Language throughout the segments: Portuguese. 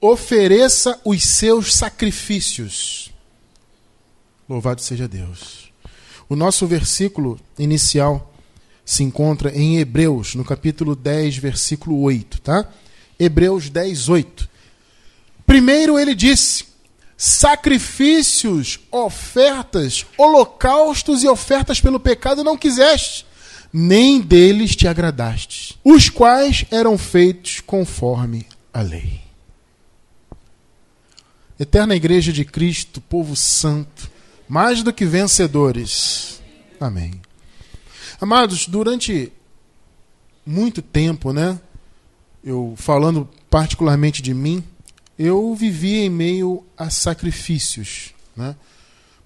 ofereça os seus sacrifícios. Louvado seja Deus. O nosso versículo inicial se encontra em Hebreus, no capítulo 10, versículo 8, tá? Hebreus 10, 8. Primeiro ele disse: sacrifícios, ofertas, holocaustos e ofertas pelo pecado não quiseste, nem deles te agradaste, os quais eram feitos conforme a lei. Eterna Igreja de Cristo, povo santo, mais do que vencedores. Amém. Amados, durante muito tempo, né? Eu falando particularmente de mim, eu vivi em meio a sacrifícios, né?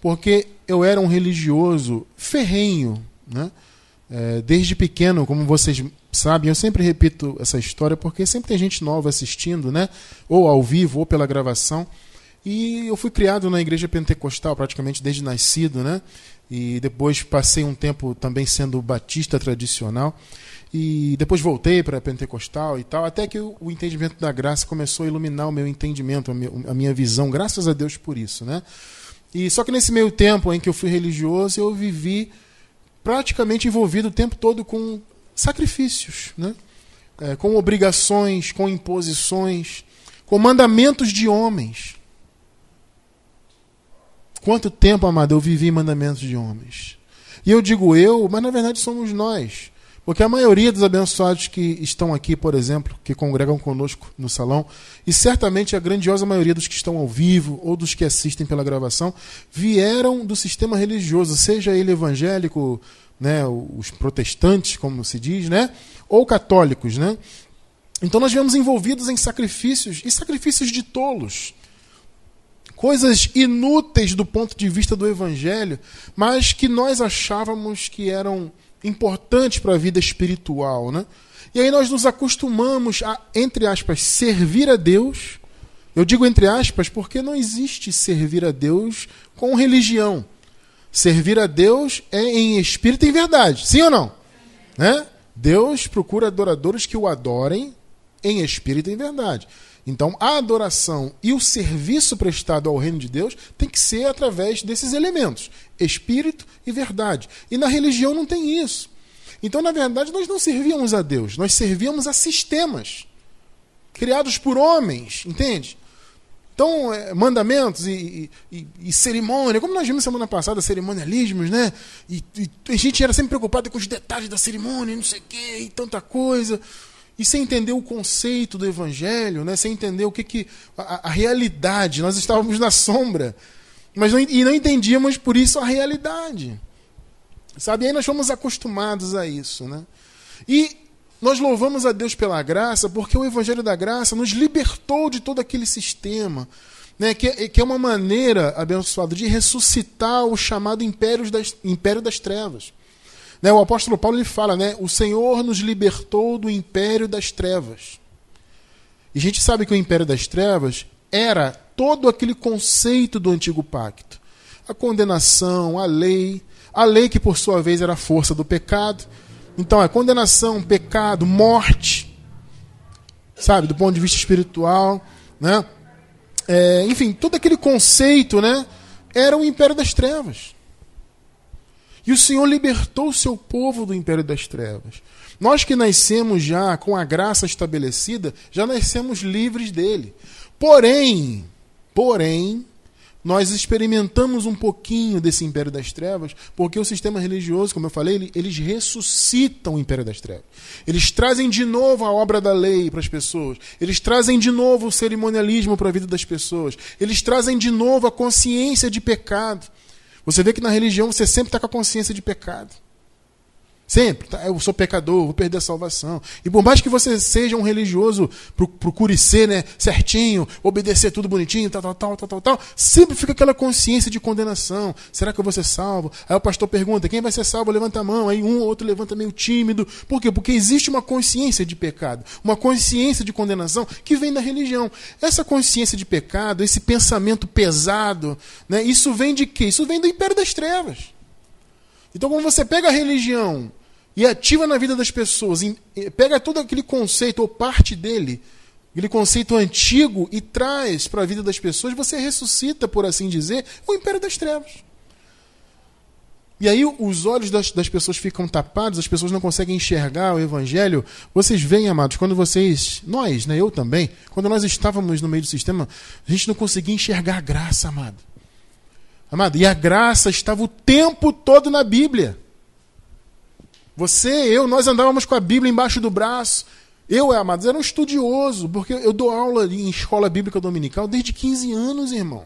Porque eu era um religioso ferrenho, né? É, desde pequeno, como vocês sabem, eu sempre repito essa história porque sempre tem gente nova assistindo, né? Ou ao vivo ou pela gravação. E eu fui criado na igreja pentecostal praticamente desde nascido, né? E depois passei um tempo também sendo batista tradicional. E depois voltei para pentecostal e tal, até que o, entendimento da graça começou a iluminar o meu entendimento, a minha, a minha visão, graças a Deus por isso, né? E só que nesse meio tempo em que eu fui religioso, eu vivi praticamente envolvido o tempo todo com sacrifícios, né? É, com obrigações, com imposições, com mandamentos de homens. Quanto tempo, amado, eu vivi mandamentos de homens? E eu digo eu, mas na verdade somos nós. Porque a maioria dos abençoados que estão aqui, por exemplo, que congregam conosco no salão, e certamente a grandiosa maioria dos que estão ao vivo ou dos que assistem pela gravação, vieram do sistema religioso, seja ele evangélico, né, os protestantes, como se diz, né, ou católicos, né? Então nós viemos envolvidos em sacrifícios e sacrifícios de tolos coisas inúteis do ponto de vista do evangelho, mas que nós achávamos que eram importantes para a vida espiritual, né? E aí nós nos acostumamos a, entre aspas, servir a Deus. Eu digo entre aspas porque não existe servir a Deus com religião. Servir a Deus é em espírito e em verdade. Sim ou não? Né? Deus procura adoradores que o adorem em espírito e em verdade. Então, a adoração e o serviço prestado ao reino de Deus tem que ser através desses elementos: espírito e verdade. E na religião não tem isso. Então, na verdade, nós não servíamos a Deus, nós servíamos a sistemas criados por homens, entende? Então, é, mandamentos e, e, e, cerimônia, como nós vimos semana passada, cerimonialismos, né? E, e, a gente era sempre preocupado com os detalhes da cerimônia, não sei o quê, e tanta coisa e sem entender o conceito do evangelho, né? sem entender o que, que a, a realidade, nós estávamos na sombra, mas não, e não entendíamos por isso a realidade. Sabe? E aí nós fomos acostumados a isso, né? E nós louvamos a Deus pela graça, porque o evangelho da graça nos libertou de todo aquele sistema, né, que, que é uma maneira, abençoada, de ressuscitar o chamado império das, império das trevas. Né, o apóstolo Paulo ele fala, né, o Senhor nos libertou do império das trevas. E a gente sabe que o império das trevas era todo aquele conceito do antigo pacto. A condenação, a lei, a lei que por sua vez era a força do pecado. Então, é condenação, pecado, morte, sabe, do ponto de vista espiritual, né? É, enfim, todo aquele conceito, né, era o império das trevas. E o Senhor libertou o seu povo do império das trevas. Nós que nascemos já com a graça estabelecida, já nascemos livres dele. Porém, porém, nós experimentamos um pouquinho desse império das trevas, porque o sistema religioso, como eu falei, eles ressuscitam o império das trevas. Eles trazem de novo a obra da lei para as pessoas. Eles trazem de novo o cerimonialismo para a vida das pessoas. Eles trazem de novo a consciência de pecado. Você vê que na religião você sempre está com a consciência de pecado. Sempre. Tá? Eu sou pecador, vou perder a salvação. E por mais que você seja um religioso, procure ser né, certinho, obedecer tudo bonitinho, tal, tal, tal, tal, tal, tal, sempre fica aquela consciência de condenação. Será que eu vou ser salvo? Aí o pastor pergunta: quem vai ser salvo? Levanta a mão. Aí um ou outro levanta meio tímido. Por quê? Porque existe uma consciência de pecado, uma consciência de condenação que vem da religião. Essa consciência de pecado, esse pensamento pesado, né, isso vem de quê? Isso vem do império das trevas. Então, quando você pega a religião e ativa na vida das pessoas, pega todo aquele conceito ou parte dele, aquele conceito antigo e traz para a vida das pessoas, você ressuscita, por assim dizer, o império das trevas. E aí os olhos das, das, pessoas ficam tapados, as pessoas não conseguem enxergar o evangelho. Vocês veem, amados, quando vocês, nós, né, eu também, quando nós estávamos no meio do sistema, a gente não conseguia enxergar a graça, amado. Amado, e a graça estava o tempo todo na Bíblia. Você, eu, nós andávamos com a Bíblia embaixo do braço. Eu, amados, era um estudioso, porque eu dou aula em escola bíblica dominical desde 15 anos, irmão.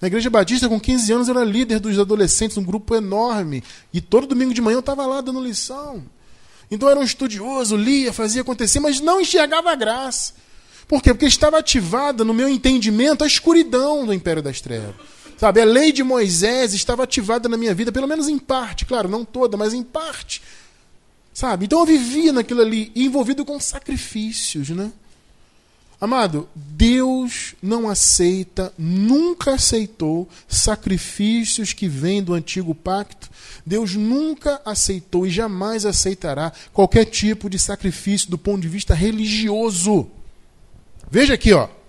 Na Igreja Batista, com 15 anos, eu era líder dos adolescentes, um grupo enorme. E todo domingo de manhã eu estava lá dando lição. Então eu era um estudioso, lia, fazia acontecer, mas não enxergava a graça. Por quê? Porque estava ativada no meu entendimento a escuridão do império das trevas. Sabe, a lei de Moisés estava ativada na minha vida, pelo menos em parte, claro, não toda, mas em parte. Sabe? Então eu vivia naquilo ali, envolvido com sacrifícios, né? Amado, Deus não aceita, nunca aceitou sacrifícios que vêm do antigo pacto. Deus nunca aceitou e jamais aceitará qualquer tipo de sacrifício do ponto de vista religioso. Veja aqui, ó.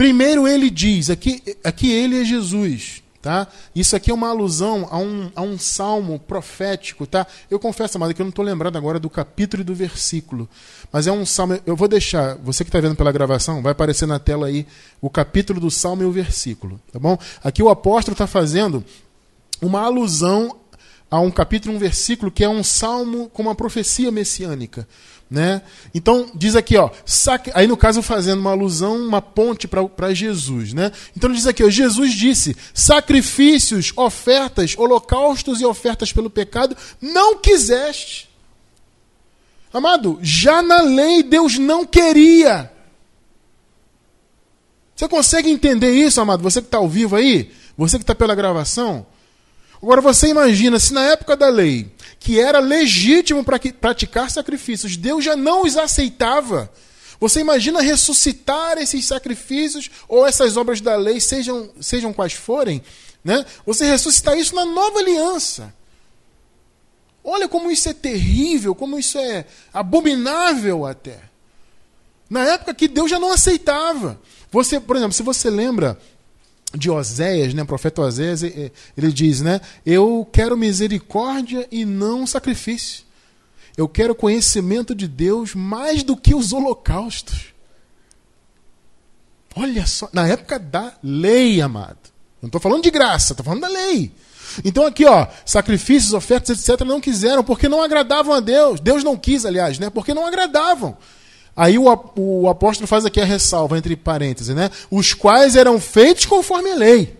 Primeiro ele diz, aqui, aqui ele é Jesus. Tá? Isso aqui é uma alusão a um, a um salmo profético. Tá? Eu confesso, amado, que eu não estou lembrado agora do capítulo e do versículo. Mas é um salmo. Eu vou deixar, você que está vendo pela gravação, vai aparecer na tela aí o capítulo do salmo e o versículo. Tá bom? Aqui o apóstolo está fazendo uma alusão a um capítulo um versículo que é um salmo com uma profecia messiânica. Né? Então, diz aqui, ó, sac... aí no caso fazendo uma alusão, uma ponte para Jesus. Né? Então diz aqui, ó, Jesus disse: sacrifícios, ofertas, holocaustos e ofertas pelo pecado não quiseste. Amado, já na lei Deus não queria. Você consegue entender isso, amado? Você que está ao vivo aí? Você que está pela gravação? Agora você imagina se na época da lei que era legítimo para praticar sacrifícios, Deus já não os aceitava. Você imagina ressuscitar esses sacrifícios ou essas obras da lei, sejam, sejam quais forem, né? Você ressuscitar isso na nova aliança. Olha como isso é terrível, como isso é abominável até. Na época que Deus já não aceitava. Você, por exemplo, se você lembra de Oséias, né, o profeta Oséias, ele diz, né, eu quero misericórdia e não sacrifício. Eu quero conhecimento de Deus mais do que os holocaustos. Olha só, na época da lei, amado. Não estou falando de graça, estou falando da lei. Então aqui, ó, sacrifícios, ofertas, etc, não quiseram porque não agradavam a Deus. Deus não quis, aliás, né? Porque não agradavam. Aí o, o apóstolo faz aqui a ressalva, entre parênteses, né? Os quais eram feitos conforme a lei.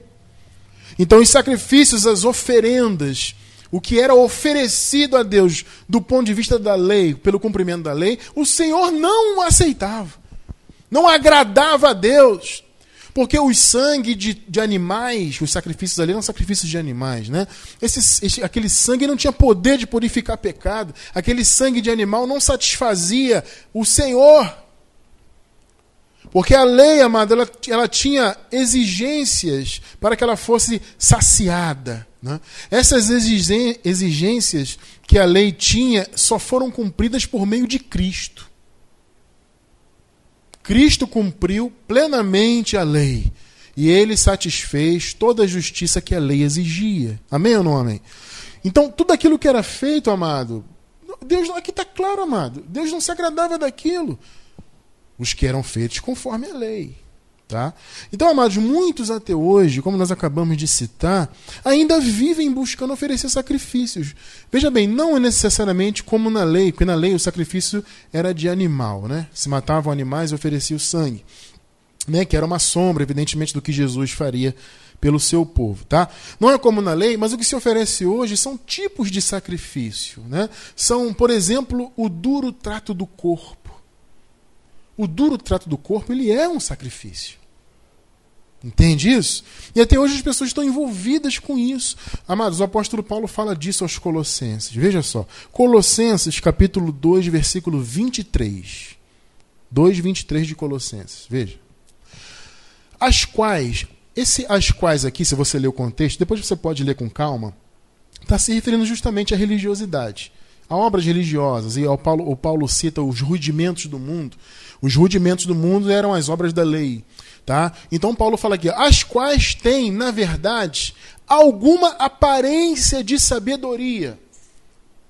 Então, os sacrifícios, as oferendas, o que era oferecido a Deus do ponto de vista da lei, pelo cumprimento da lei, o Senhor não aceitava. Não agradava a Deus. Porque o sangue de, de animais, os sacrifícios ali eram sacrifícios de animais, né? Esse, esse, aquele sangue não tinha poder de purificar pecado. Aquele sangue de animal não satisfazia o Senhor. Porque a lei, amada, ela, ela tinha exigências para que ela fosse saciada. Né? Essas exigências que a lei tinha só foram cumpridas por meio de Cristo. Cristo cumpriu plenamente a lei. E ele satisfez toda a justiça que a lei exigia. Amém ou não amém? Então, tudo aquilo que era feito, amado, Deus aqui está claro, amado. Deus não se agradava daquilo. Os que eram feitos conforme a lei. Tá? Então, amados, muitos até hoje, como nós acabamos de citar, ainda vivem buscando oferecer sacrifícios. Veja bem, não é necessariamente como na lei, porque na lei o sacrifício era de animal, né? Se matavam animais e ofereciam sangue, né? que era uma sombra, evidentemente, do que Jesus faria pelo seu povo, tá? Não é como na lei, mas o que se oferece hoje são tipos de sacrifício, né? São, por exemplo, o duro trato do corpo. O duro trato do corpo, ele é um sacrifício. Entende isso? E até hoje as pessoas estão envolvidas com isso. Amados, o apóstolo Paulo fala disso aos Colossenses. Veja só. Colossenses, capítulo 2, versículo 23. 2, 23 de Colossenses. Veja. As quais, esse as quais aqui, se você ler o contexto, depois você pode ler com calma, está se referindo justamente à religiosidade. a obras religiosas, e o Paulo, o Paulo cita os rudimentos do mundo. Os rudimentos do mundo eram as obras da lei. Tá? Então Paulo fala aqui, as quais têm, na verdade, alguma aparência de sabedoria.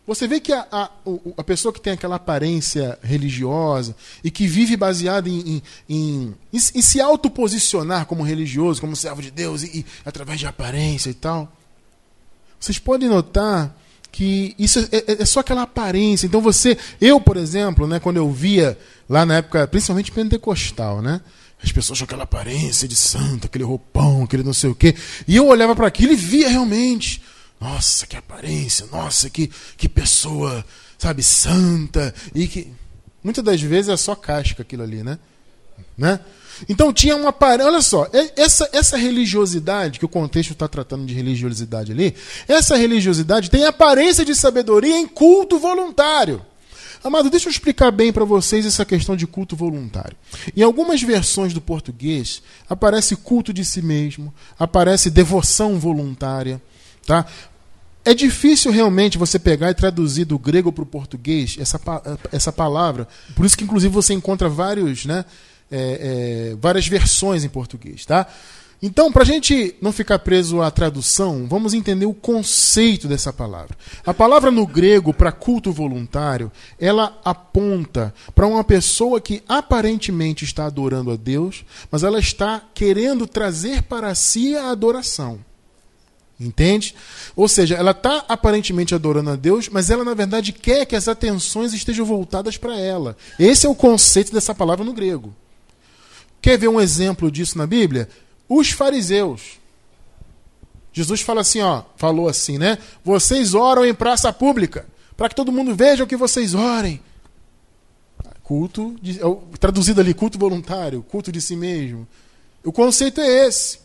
Você vê que a, a, a pessoa que tem aquela aparência religiosa e que vive baseada em, em, em, em se autoposicionar como religioso, como servo de Deus, e, e, através de aparência e tal, vocês podem notar que isso é, é, é, só aquela aparência. Então você, eu, por exemplo, né, quando eu via lá na época, principalmente pentecostal, né? As pessoas com aquela aparência de santo, aquele roupão, aquele não sei o quê. E eu olhava para aquilo e via realmente. Nossa, que aparência, nossa, que, que pessoa, sabe, santa. E que. Muitas das vezes é só casca aquilo ali, né? né? Então tinha uma aparência. Olha só, essa, essa religiosidade, que o contexto está tratando de religiosidade ali, essa religiosidade tem aparência de sabedoria em culto voluntário. Amado, deixa eu explicar bem para vocês essa questão de culto voluntário. Em algumas versões do português, aparece culto de si mesmo, aparece devoção voluntária. Tá? É difícil realmente você pegar e traduzir do grego para o português essa, essa palavra. Por isso que, inclusive, você encontra vários, né, é, é, várias versões em português. Tá? Então, para a gente não ficar preso à tradução, vamos entender o conceito dessa palavra. A palavra no grego para culto voluntário, ela aponta para uma pessoa que aparentemente está adorando a Deus, mas ela está querendo trazer para si a adoração. Entende? Ou seja, ela está aparentemente adorando a Deus, mas ela na verdade quer que as atenções estejam voltadas para ela. Esse é o conceito dessa palavra no grego. Quer ver um exemplo disso na Bíblia? Os fariseus. Jesus fala assim, ó, falou assim, né? Vocês oram em praça pública, para que todo mundo veja o que vocês orem. Culto, de, é traduzido ali, culto voluntário, culto de si mesmo. O conceito é esse.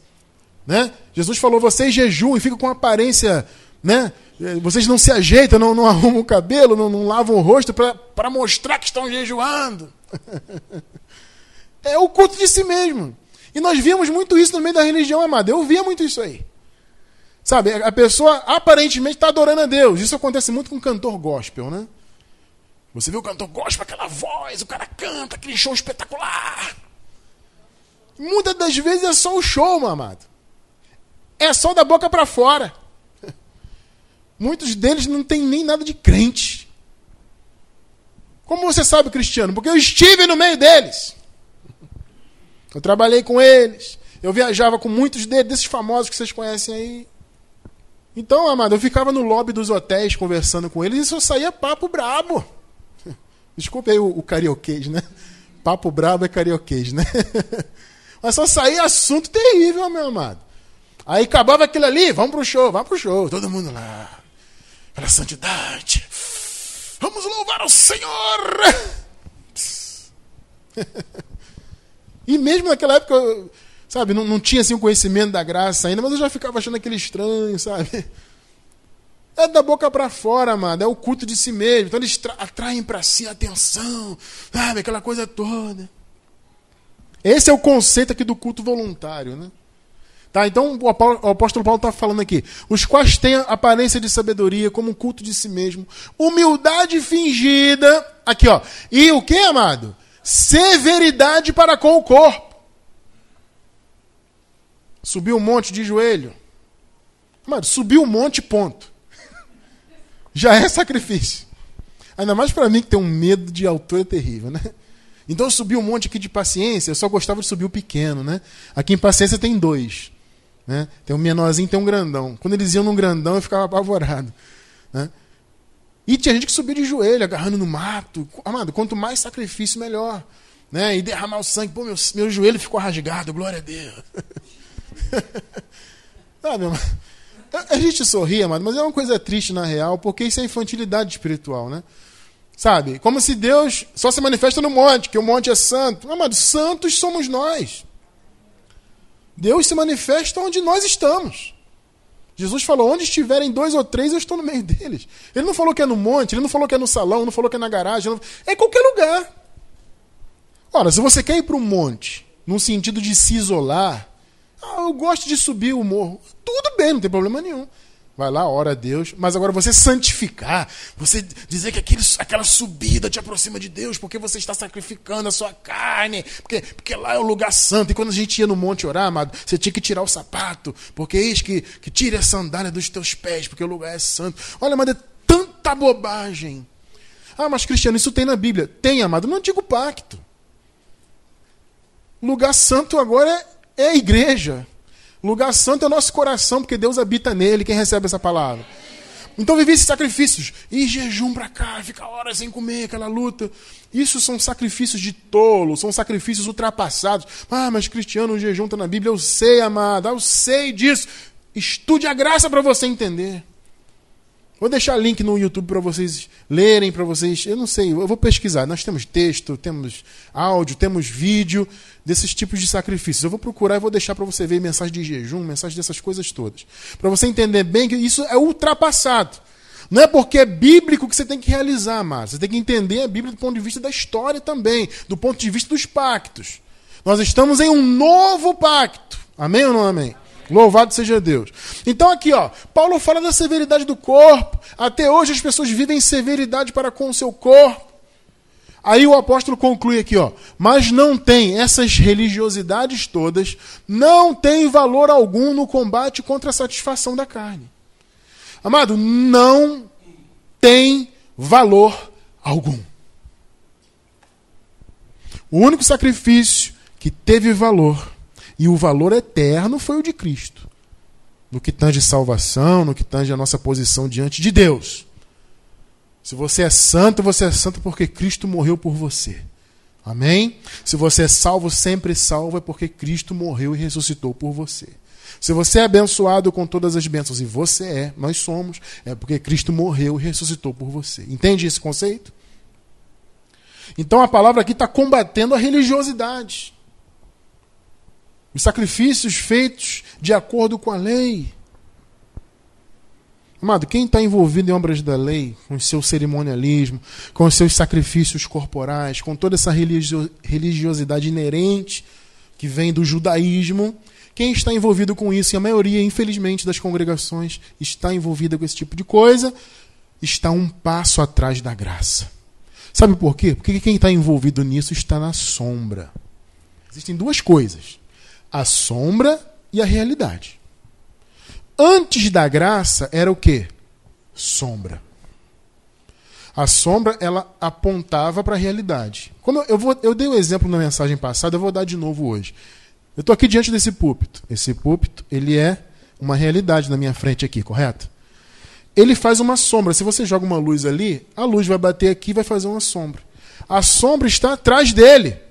Né? Jesus falou: vocês jejuam e ficam com aparência, né? Vocês não se ajeitam, não, não arrumam o cabelo, não, não lavam o rosto para mostrar que estão jejuando. é o culto de si mesmo. E nós vimos muito isso no meio da religião amada. Eu via muito isso aí. Sabe, a pessoa aparentemente está adorando a Deus. Isso acontece muito com cantor gospel, né? Você vê o cantor gospel, aquela voz, o cara canta, aquele show espetacular. Muitas das vezes é só o show, meu amado. É só da boca para fora. Muitos deles não têm nem nada de crente. Como você sabe, Cristiano? Porque eu estive no meio deles. Eu trabalhei com eles. Eu viajava com muitos deles, desses famosos que vocês conhecem aí. Então, amado, eu ficava no lobby dos hotéis conversando com eles e só saía papo brabo. Desculpe aí o, o carioquês, né? Papo brabo é carioquês, né? Mas só saía assunto terrível, meu amado. Aí acabava aquilo ali, vamos pro show, vamos pro show, todo mundo lá. Pela santidade. Vamos louvar o Senhor! E mesmo naquela época, sabe, não, não tinha assim o conhecimento da graça ainda, mas eu já ficava achando aquele estranho, sabe? É da boca para fora, amado. É o culto de si mesmo. Então eles atraem para si a atenção, sabe? Aquela coisa toda. Esse é o conceito aqui do culto voluntário, né? Tá, então o apóstolo Paulo está falando aqui. Os quais têm aparência de sabedoria, como um culto de si mesmo. Humildade fingida. Aqui, ó. E o que, amado? Severidade para com o corpo. Subiu um monte de joelho. Mano, subiu um monte, ponto. Já é sacrifício. Ainda mais para mim que tem um medo de altura terrível, né? Então eu subi um monte aqui de paciência, eu só gostava de subir o pequeno, né? Aqui em paciência tem dois. Né? Tem um menorzinho tem um grandão. Quando eles iam num grandão, eu ficava apavorado. Né? E tinha gente que subia de joelho, agarrando no mato. Amado, quanto mais sacrifício, melhor. Né? E derramar o sangue. Pô, meu, meu joelho ficou rasgado, glória a Deus. Sabe, a gente sorri, amado, mas é uma coisa triste na real, porque isso é infantilidade espiritual, né? Sabe? Como se Deus só se manifesta no monte, que o monte é santo. Amado, santos somos nós. Deus se manifesta onde nós estamos. Jesus falou: onde estiverem dois ou três, eu estou no meio deles. Ele não falou que é no monte, ele não falou que é no salão, não falou que é na garagem, não... é em qualquer lugar. Ora, se você quer ir para um monte, no sentido de se isolar, ah, eu gosto de subir o morro. Tudo bem, não tem problema nenhum. Vai lá, ora a Deus. Mas agora você santificar, você dizer que aquele, aquela subida te aproxima de Deus, porque você está sacrificando a sua carne, porque, porque lá é o lugar santo. E quando a gente ia no monte orar, amado, você tinha que tirar o sapato, porque eis que, que tire a sandália dos teus pés, porque o lugar é santo. Olha, mas é tanta bobagem. Ah, mas Cristiano, isso tem na Bíblia. Tem, amado, no antigo pacto. Lugar santo agora é, é a igreja. Lugar santo é o nosso coração, porque Deus habita nele. Quem recebe essa palavra? Então vivi esses sacrifícios. E jejum para cá, fica horas sem comer, aquela luta. Isso são sacrifícios de tolo, são sacrifícios ultrapassados. Ah, mas Cristiano, o jejum está na Bíblia. Eu sei, amada, eu sei disso. Estude a graça para você entender. Vou deixar link no YouTube para vocês lerem, para vocês. Eu não sei, eu vou pesquisar. Nós temos texto, temos áudio, temos vídeo desses tipos de sacrifícios. Eu vou procurar e vou deixar para você ver mensagem de jejum, mensagem dessas coisas todas. Para você entender bem que isso é ultrapassado. Não é porque é bíblico que você tem que realizar, mas você tem que entender a Bíblia do ponto de vista da história também, do ponto de vista dos pactos. Nós estamos em um novo pacto. Amém ou não amém? Louvado seja Deus. Então aqui, ó, Paulo fala da severidade do corpo. Até hoje as pessoas vivem severidade para com o seu corpo. Aí o apóstolo conclui aqui, ó, mas não tem essas religiosidades todas, não tem valor algum no combate contra a satisfação da carne. Amado, não tem valor algum. O único sacrifício que teve valor e o valor eterno foi o de Cristo. No que tange salvação, no que tange a nossa posição diante de Deus. Se você é santo, você é santo porque Cristo morreu por você. Amém? Se você é salvo, sempre salvo, é porque Cristo morreu e ressuscitou por você. Se você é abençoado com todas as bênçãos, e você é, nós somos, é porque Cristo morreu e ressuscitou por você. Entende esse conceito? Então a palavra aqui está combatendo a religiosidade. Os sacrifícios feitos de acordo com a lei. Amado, quem está envolvido em obras da lei, com o seu cerimonialismo, com os seus sacrifícios corporais, com toda essa religiosidade inerente que vem do judaísmo, quem está envolvido com isso, e a maioria, infelizmente, das congregações está envolvida com esse tipo de coisa, está um passo atrás da graça. Sabe por quê? Porque quem está envolvido nisso está na sombra. Existem duas coisas a sombra e a realidade. Antes da graça era o que? Sombra. A sombra ela apontava para a realidade. Como eu, eu, vou, eu dei o um exemplo na mensagem passada, eu vou dar de novo hoje. Eu estou aqui diante desse púlpito. Esse púlpito ele é uma realidade na minha frente aqui, correto? Ele faz uma sombra. Se você joga uma luz ali, a luz vai bater aqui e vai fazer uma sombra. A sombra está atrás dele.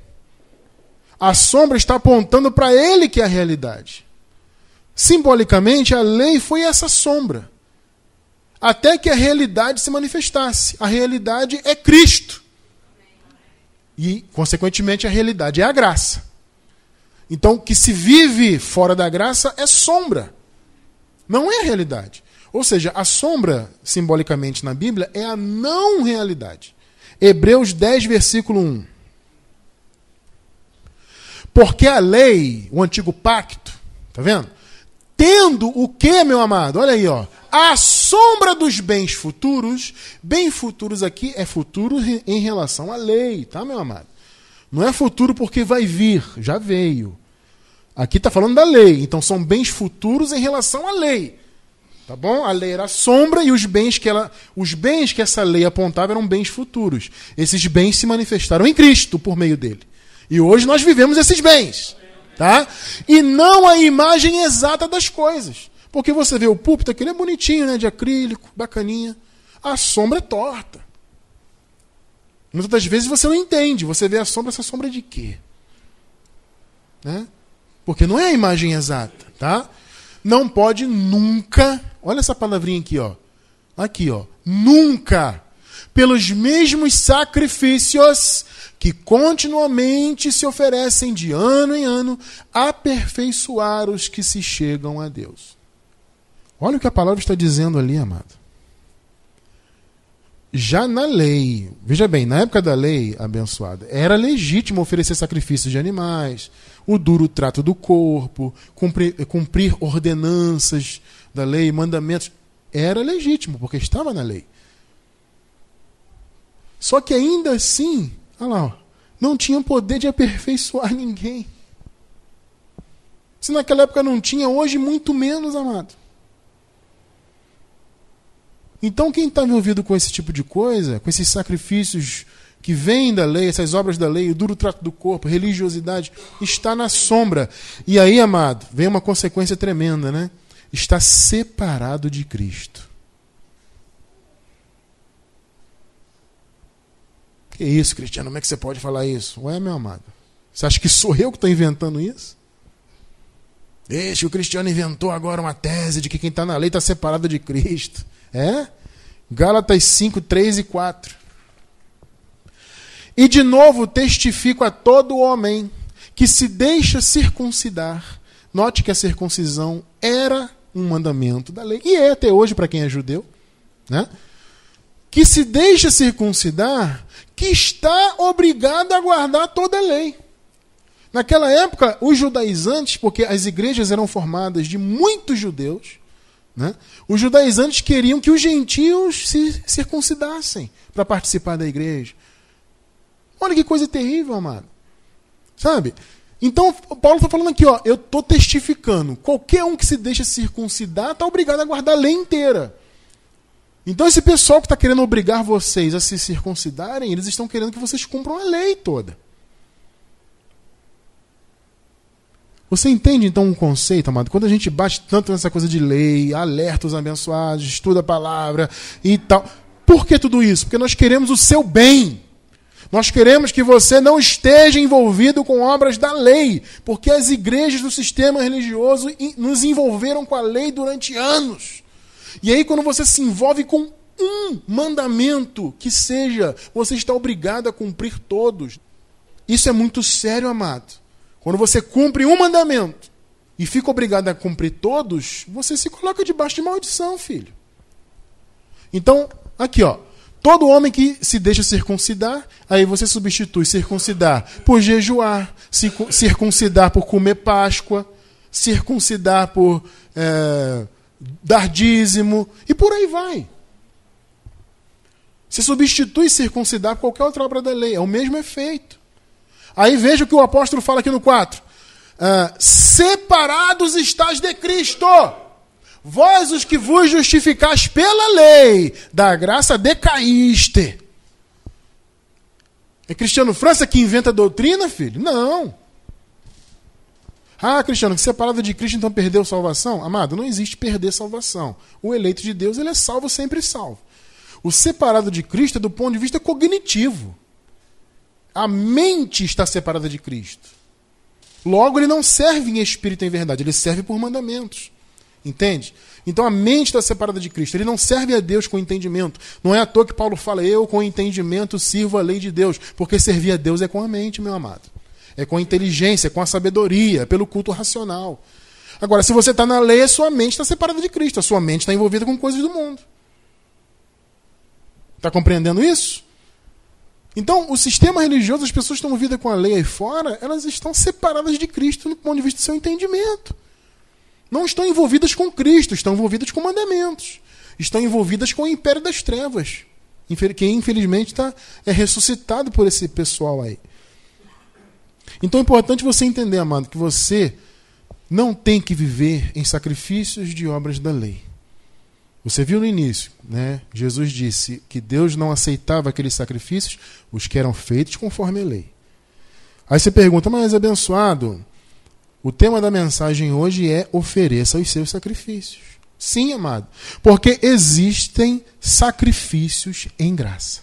A sombra está apontando para ele que é a realidade. Simbolicamente, a lei foi essa sombra. Até que a realidade se manifestasse. A realidade é Cristo. E, consequentemente, a realidade é a graça. Então, o que se vive fora da graça é sombra. Não é a realidade. Ou seja, a sombra, simbolicamente na Bíblia, é a não realidade. Hebreus 10, versículo 1. Porque a lei, o antigo pacto, tá vendo? Tendo o que, meu amado? Olha aí, ó. A sombra dos bens futuros. Bem futuros aqui é futuro em relação à lei, tá, meu amado? Não é futuro porque vai vir, já veio. Aqui está falando da lei, então são bens futuros em relação à lei. Tá bom? A lei era a sombra e os bens que ela, os bens que essa lei apontava eram bens futuros. Esses bens se manifestaram em Cristo por meio dele. E hoje nós vivemos esses bens. Tá? E não a imagem exata das coisas. Porque você vê o púlpito, aquele é bonitinho, né? De acrílico, bacaninha. A sombra é torta. Muitas das vezes você não entende. Você vê a sombra, essa sombra é de quê? Né? Porque não é a imagem exata, tá? Não pode nunca. Olha essa palavrinha aqui, ó. Aqui, ó. Nunca. Pelos mesmos sacrifícios que continuamente se oferecem de ano em ano, aperfeiçoar os que se chegam a Deus. Olha o que a palavra está dizendo ali, amado. Já na lei, veja bem, na época da lei abençoada, era legítimo oferecer sacrifícios de animais, o duro trato do corpo, cumprir, cumprir ordenanças da lei, mandamentos. era legítimo, porque estava na lei. Só que ainda assim, olha lá, ó, não tinha poder de aperfeiçoar ninguém. Se naquela época não tinha, hoje muito menos, amado. Então, quem está envolvido com esse tipo de coisa, com esses sacrifícios que vêm da lei, essas obras da lei, o duro trato do corpo, religiosidade, está na sombra. E aí, amado, vem uma consequência tremenda, né? Está separado de Cristo. Que isso, Cristiano? Como é que você pode falar isso? Ué, meu amado. Você acha que sou eu que estou inventando isso? Deixa, o Cristiano inventou agora uma tese de que quem está na lei está separado de Cristo. É? Gálatas 5, 3 e 4. E de novo testifico a todo homem que se deixa circuncidar. Note que a circuncisão era um mandamento da lei, e é até hoje para quem é judeu, né? que se deixa circuncidar, que está obrigado a guardar toda a lei. Naquela época, os judaizantes, porque as igrejas eram formadas de muitos judeus, né? Os judaizantes queriam que os gentios se circuncidassem para participar da igreja. Olha que coisa terrível, amado. Sabe? Então, Paulo está falando aqui, ó, eu estou testificando. Qualquer um que se deixa circuncidar está obrigado a guardar a lei inteira. Então, esse pessoal que está querendo obrigar vocês a se circuncidarem, eles estão querendo que vocês cumpram a lei toda. Você entende então um conceito, amado? Quando a gente bate tanto nessa coisa de lei, alerta os abençoados, estuda a palavra e tal. Por que tudo isso? Porque nós queremos o seu bem. Nós queremos que você não esteja envolvido com obras da lei, porque as igrejas do sistema religioso nos envolveram com a lei durante anos. E aí, quando você se envolve com um mandamento que seja, você está obrigado a cumprir todos. Isso é muito sério, amado. Quando você cumpre um mandamento e fica obrigado a cumprir todos, você se coloca debaixo de maldição, filho. Então, aqui, ó. Todo homem que se deixa circuncidar, aí você substitui circuncidar por jejuar, circuncidar por comer Páscoa, circuncidar por é, dar dízimo, e por aí vai. Você substitui circuncidar por qualquer outra obra da lei, é o mesmo efeito. Aí veja o que o apóstolo fala aqui no 4. Uh, ah, separados estás de Cristo. Vós os que vos justificais pela lei, da graça decaíste. É Cristiano França que inventa doutrina, filho? Não. Ah, Cristiano, que separado de Cristo então perdeu salvação? Amado, não existe perder salvação. O eleito de Deus, ele é salvo, sempre salvo. O separado de Cristo é do ponto de vista cognitivo. A mente está separada de Cristo. Logo, ele não serve em espírito em verdade, ele serve por mandamentos. Entende? Então a mente está separada de Cristo. Ele não serve a Deus com entendimento. Não é à toa que Paulo fala, eu com entendimento sirvo a lei de Deus. Porque servir a Deus é com a mente, meu amado. É com a inteligência, é com a sabedoria, é pelo culto racional. Agora, se você está na lei, a sua mente está separada de Cristo. A sua mente está envolvida com coisas do mundo. Está compreendendo isso? Então, o sistema religioso, as pessoas que estão envolvidas com a lei aí fora, elas estão separadas de Cristo do ponto de vista do seu entendimento. Não estão envolvidas com Cristo, estão envolvidas com mandamentos. Estão envolvidas com o império das trevas, que infelizmente está é ressuscitado por esse pessoal aí. Então é importante você entender, amado, que você não tem que viver em sacrifícios de obras da lei. Você viu no início, né? Jesus disse que Deus não aceitava aqueles sacrifícios, os que eram feitos conforme a lei. Aí você pergunta, mas abençoado, o tema da mensagem hoje é ofereça os seus sacrifícios. Sim, amado, porque existem sacrifícios em graça.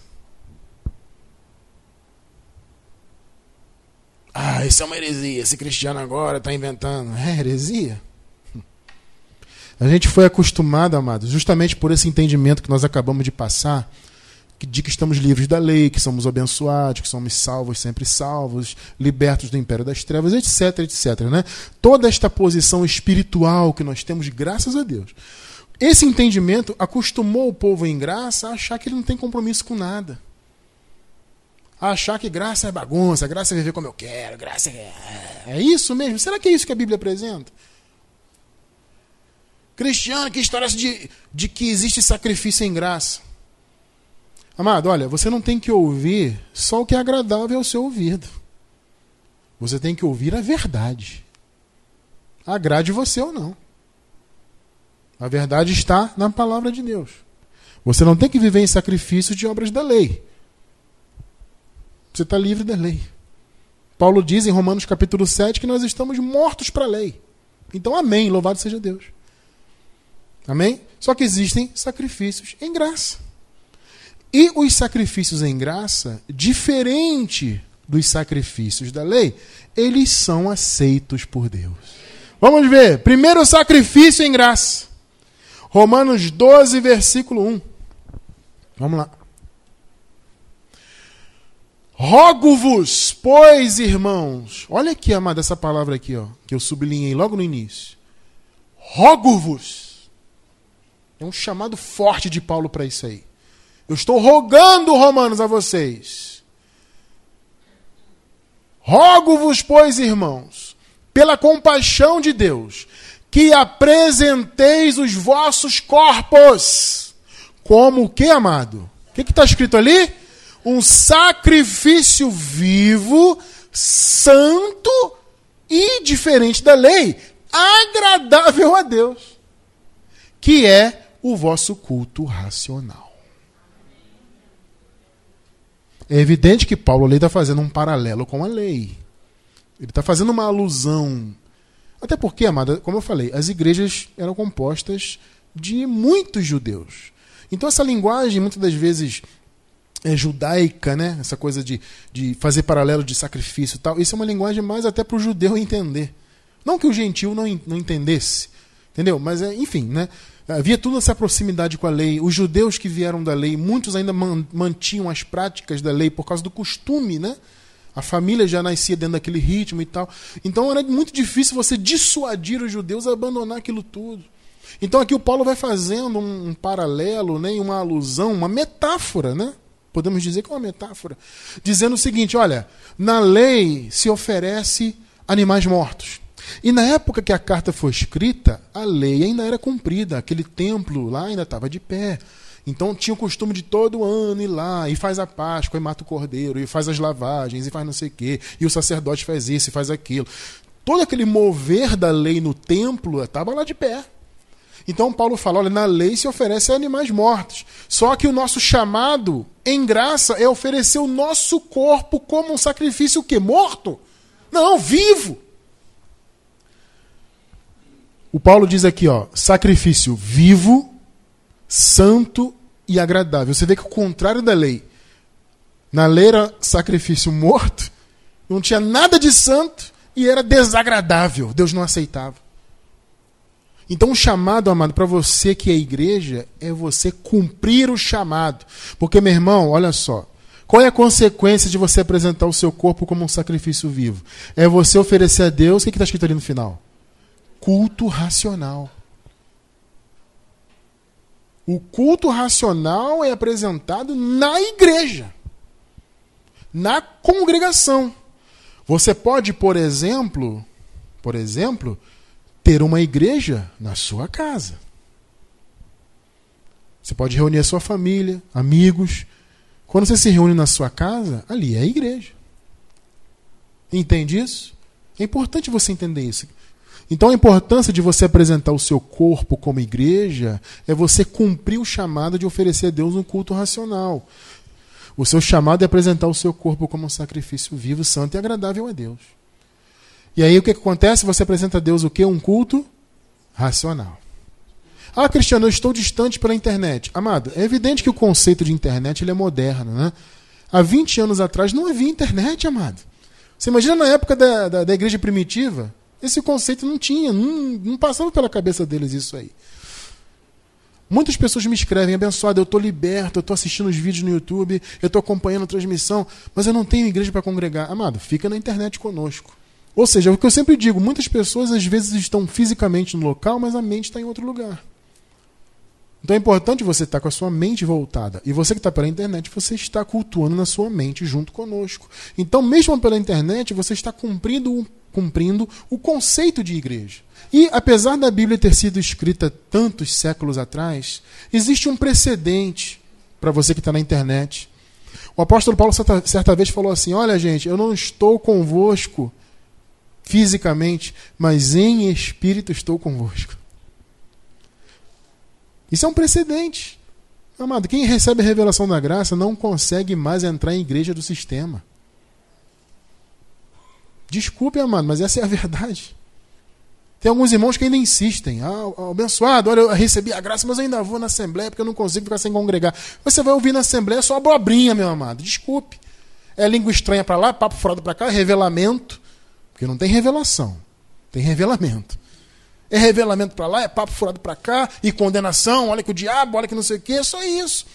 Ah, isso é uma heresia. Esse cristiano agora está inventando. É heresia? A gente foi acostumado, amado, justamente por esse entendimento que nós acabamos de passar, de que estamos livres da lei, que somos abençoados, que somos salvos, sempre salvos, libertos do império das trevas, etc, etc. Né? Toda esta posição espiritual que nós temos, graças a Deus. Esse entendimento acostumou o povo em graça a achar que ele não tem compromisso com nada. Achar que graça é bagunça, graça é viver como eu quero, graça é. É isso mesmo? Será que é isso que a Bíblia apresenta? Cristiano, que história de, de que existe sacrifício em graça? Amado, olha, você não tem que ouvir só o que é agradável ao seu ouvido. Você tem que ouvir a verdade. Agrade você ou não. A verdade está na palavra de Deus. Você não tem que viver em sacrifício de obras da lei. Você está livre da lei. Paulo diz em Romanos capítulo 7 que nós estamos mortos para a lei. Então, amém. Louvado seja Deus. Amém? Só que existem sacrifícios em graça. E os sacrifícios em graça, diferente dos sacrifícios da lei, eles são aceitos por Deus. Vamos ver. Primeiro sacrifício em graça. Romanos 12, versículo 1. Vamos lá. Rogo-vos, pois, irmãos. Olha aqui, amada, essa palavra aqui, ó, que eu sublinhei logo no início. Rogo-vos. É um chamado forte de Paulo para isso aí. Eu estou rogando, Romanos, a vocês. Rogo-vos, pois, irmãos, pela compaixão de Deus, que apresenteis os vossos corpos. Como o que, amado? O que está escrito ali? Um sacrifício vivo, santo e diferente da lei, agradável a Deus, que é o vosso culto racional. É evidente que Paulo ali está fazendo um paralelo com a lei. Ele está fazendo uma alusão. Até porque, amada, como eu falei, as igrejas eram compostas de muitos judeus. Então essa linguagem, muitas das vezes é, judaica, né? essa coisa de, de fazer paralelo de sacrifício e tal. Isso é uma linguagem mais até para o judeu entender. Não que o gentil não, não entendesse, entendeu? Mas, é, enfim, né? havia toda essa proximidade com a lei. Os judeus que vieram da lei, muitos ainda mantinham as práticas da lei por causa do costume, né? A família já nascia dentro daquele ritmo e tal. Então era muito difícil você dissuadir os judeus a abandonar aquilo tudo. Então aqui o Paulo vai fazendo um, um paralelo, né, uma alusão, uma metáfora, né? Podemos dizer que é uma metáfora. Dizendo o seguinte: olha, na lei se oferece animais mortos. E na época que a carta foi escrita, a lei ainda era cumprida. Aquele templo lá ainda estava de pé. Então tinha o costume de todo ano ir lá e faz a Páscoa e mata o cordeiro e faz as lavagens e faz não sei o quê. E o sacerdote faz isso e faz aquilo. Todo aquele mover da lei no templo estava lá de pé. Então Paulo fala: olha, na lei se oferece animais mortos. Só que o nosso chamado em graça é oferecer o nosso corpo como um sacrifício o quê? Morto? Não, vivo. O Paulo diz aqui, ó, sacrifício vivo, santo e agradável. Você vê que o contrário da lei. Na lei era sacrifício morto, não tinha nada de santo e era desagradável. Deus não aceitava. Então, o chamado, amado, para você que é igreja, é você cumprir o chamado. Porque, meu irmão, olha só. Qual é a consequência de você apresentar o seu corpo como um sacrifício vivo? É você oferecer a Deus, o que está escrito ali no final? Culto racional. O culto racional é apresentado na igreja, na congregação. Você pode, por exemplo, por exemplo, ter uma igreja na sua casa. Você pode reunir a sua família, amigos. Quando você se reúne na sua casa, ali é a igreja. Entende isso? É importante você entender isso. Então a importância de você apresentar o seu corpo como igreja é você cumprir o chamado de oferecer a Deus um culto racional. O seu chamado é apresentar o seu corpo como um sacrifício vivo, santo e agradável a Deus. E aí o que, que acontece? Você apresenta a Deus o que? Um culto racional. Ah, Cristiano, eu estou distante pela internet. Amado, é evidente que o conceito de internet ele é moderno, né? Há 20 anos atrás não havia internet, amado. Você imagina na época da, da, da igreja primitiva? Esse conceito não tinha, não, não passava pela cabeça deles isso aí. Muitas pessoas me escrevem, abençoado, eu estou liberto, eu estou assistindo os vídeos no YouTube, eu estou acompanhando a transmissão, mas eu não tenho igreja para congregar. Amado, fica na internet conosco. Ou seja, é o que eu sempre digo, muitas pessoas às vezes estão fisicamente no local, mas a mente está em outro lugar. Então é importante você estar com a sua mente voltada. E você que está pela internet, você está cultuando na sua mente junto conosco. Então, mesmo pela internet, você está cumprindo cumprindo o conceito de igreja. E, apesar da Bíblia ter sido escrita tantos séculos atrás, existe um precedente para você que está na internet. O apóstolo Paulo, certa, certa vez, falou assim: Olha, gente, eu não estou convosco fisicamente, mas em espírito estou convosco. Isso é um precedente. Amado, quem recebe a revelação da graça não consegue mais entrar em igreja do sistema. Desculpe, amado, mas essa é a verdade. Tem alguns irmãos que ainda insistem. Ah, abençoado, olha, eu recebi a graça, mas eu ainda vou na Assembleia porque eu não consigo ficar sem congregar. Você vai ouvir na Assembleia só abobrinha, meu amado. Desculpe. É língua estranha para lá, papo furado para cá, revelamento. Porque não tem revelação. Tem revelamento. É revelamento para lá, é papo furado para cá, e condenação, olha que o diabo, olha que não sei o quê, é só isso.